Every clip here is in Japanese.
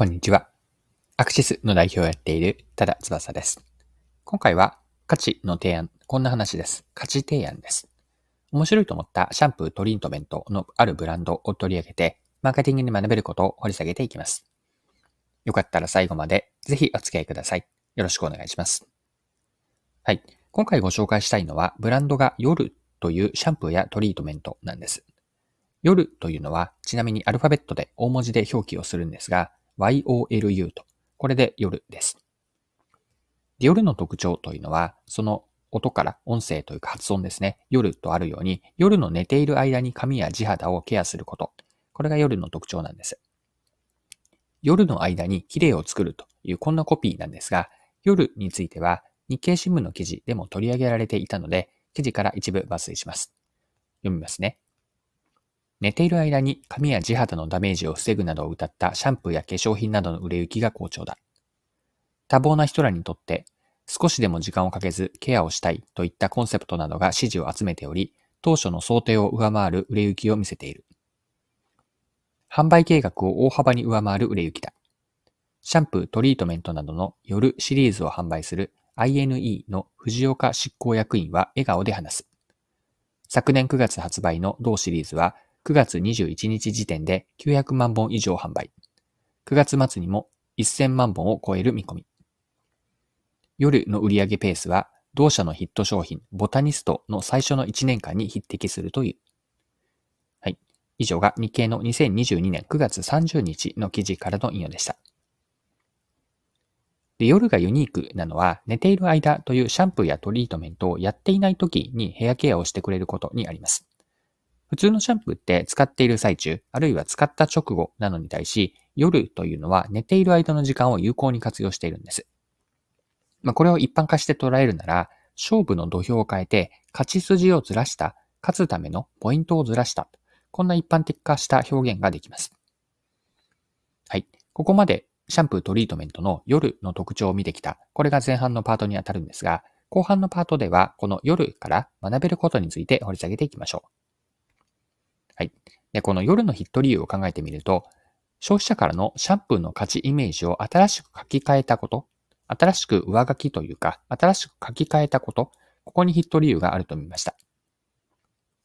こんにちは。アクシスの代表をやっている多田翼です。今回は価値の提案、こんな話です。価値提案です。面白いと思ったシャンプートリートメントのあるブランドを取り上げて、マーケティングに学べることを掘り下げていきます。よかったら最後までぜひお付き合いください。よろしくお願いします。はい。今回ご紹介したいのは、ブランドが夜というシャンプーやトリートメントなんです。夜というのは、ちなみにアルファベットで大文字で表記をするんですが、YOLU と。これで夜です。で夜の特徴というのは、その音から音声というか発音ですね。夜とあるように、夜の寝ている間に髪や地肌をケアすること。これが夜の特徴なんです。夜の間に綺麗を作るというこんなコピーなんですが、夜については日経新聞の記事でも取り上げられていたので、記事から一部抜粋します。読みますね。寝ている間に髪や地肌のダメージを防ぐなどを謳ったシャンプーや化粧品などの売れ行きが好調だ。多忙な人らにとって少しでも時間をかけずケアをしたいといったコンセプトなどが支持を集めており、当初の想定を上回る売れ行きを見せている。販売計画を大幅に上回る売れ行きだ。シャンプー、トリートメントなどの夜シリーズを販売する INE の藤岡執行役員は笑顔で話す。昨年9月発売の同シリーズは9月21日時点で900万本以上販売。9月末にも1000万本を超える見込み。夜の売上ペースは同社のヒット商品ボタニストの最初の1年間に匹敵するという。はい。以上が日経の2022年9月30日の記事からの引用でした。で夜がユニークなのは寝ている間というシャンプーやトリートメントをやっていない時にヘアケアをしてくれることにあります。普通のシャンプーって使っている最中、あるいは使った直後なのに対し、夜というのは寝ている間の時間を有効に活用しているんです。まあ、これを一般化して捉えるなら、勝負の土俵を変えて、勝ち筋をずらした、勝つためのポイントをずらした。こんな一般的化した表現ができます。はい。ここまでシャンプートリートメントの夜の特徴を見てきた。これが前半のパートにあたるんですが、後半のパートではこの夜から学べることについて掘り下げていきましょう。はい。で、この夜のヒット理由を考えてみると、消費者からのシャンプーの価値イメージを新しく書き換えたこと、新しく上書きというか、新しく書き換えたこと、ここにヒット理由があると見ました。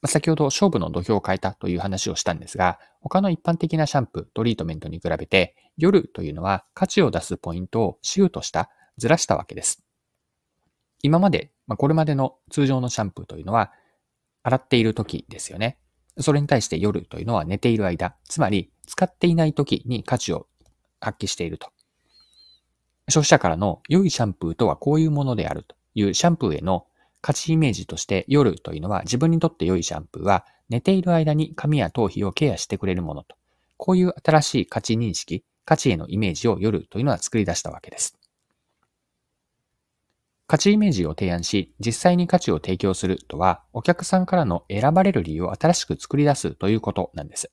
ま先ほど勝負の土俵を変えたという話をしたんですが、他の一般的なシャンプー、トリートメントに比べて、夜というのは価値を出すポイントをシューとした、ずらしたわけです。今まで、まあ、これまでの通常のシャンプーというのは、洗っている時ですよね。それに対して夜というのは寝ている間、つまり使っていない時に価値を発揮していると。消費者からの良いシャンプーとはこういうものであるというシャンプーへの価値イメージとして夜というのは自分にとって良いシャンプーは寝ている間に髪や頭皮をケアしてくれるものと。こういう新しい価値認識、価値へのイメージを夜というのは作り出したわけです。価値イメージを提案し、実際に価値を提供するとは、お客さんからの選ばれる理由を新しく作り出すということなんです。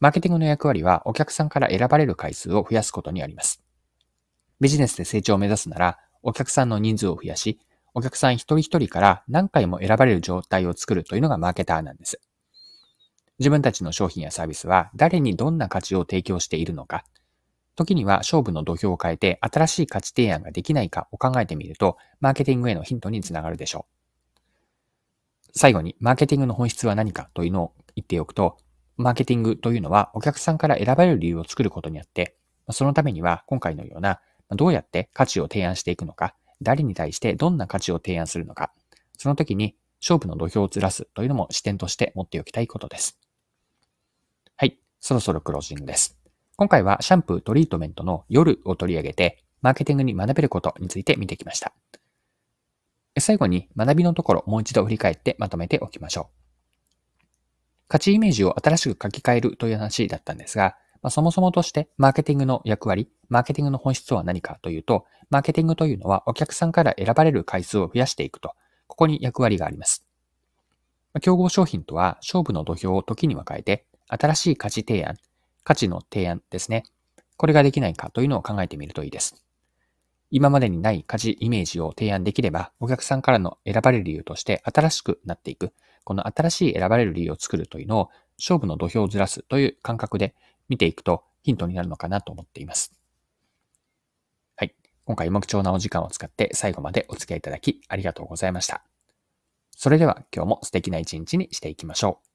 マーケティングの役割は、お客さんから選ばれる回数を増やすことにあります。ビジネスで成長を目指すなら、お客さんの人数を増やし、お客さん一人一人から何回も選ばれる状態を作るというのがマーケターなんです。自分たちの商品やサービスは誰にどんな価値を提供しているのか、時には勝負の土俵を変えて新しい価値提案ができないかを考えてみると、マーケティングへのヒントにつながるでしょう。最後に、マーケティングの本質は何かというのを言っておくと、マーケティングというのはお客さんから選ばれる理由を作ることにあって、そのためには今回のようなどうやって価値を提案していくのか、誰に対してどんな価値を提案するのか、その時に勝負の土俵をずらすというのも視点として持っておきたいことです。はい、そろそろクロージングです。今回はシャンプートリートメントの夜を取り上げて、マーケティングに学べることについて見てきました。最後に学びのところもう一度振り返ってまとめておきましょう。価値イメージを新しく書き換えるという話だったんですが、まあ、そもそもとしてマーケティングの役割、マーケティングの本質とは何かというと、マーケティングというのはお客さんから選ばれる回数を増やしていくと、ここに役割があります。競合商品とは勝負の土俵を時には変えて、新しい価値提案、価値の提案ですね。これができないかというのを考えてみるといいです。今までにない価値イメージを提案できれば、お客さんからの選ばれる理由として新しくなっていく。この新しい選ばれる理由を作るというのを勝負の土俵をずらすという感覚で見ていくと、ヒントになるのかなと思っています。はい。今回も貴重なお時間を使って最後までお付き合いいただきありがとうございました。それでは今日も素敵な一日にしていきましょう。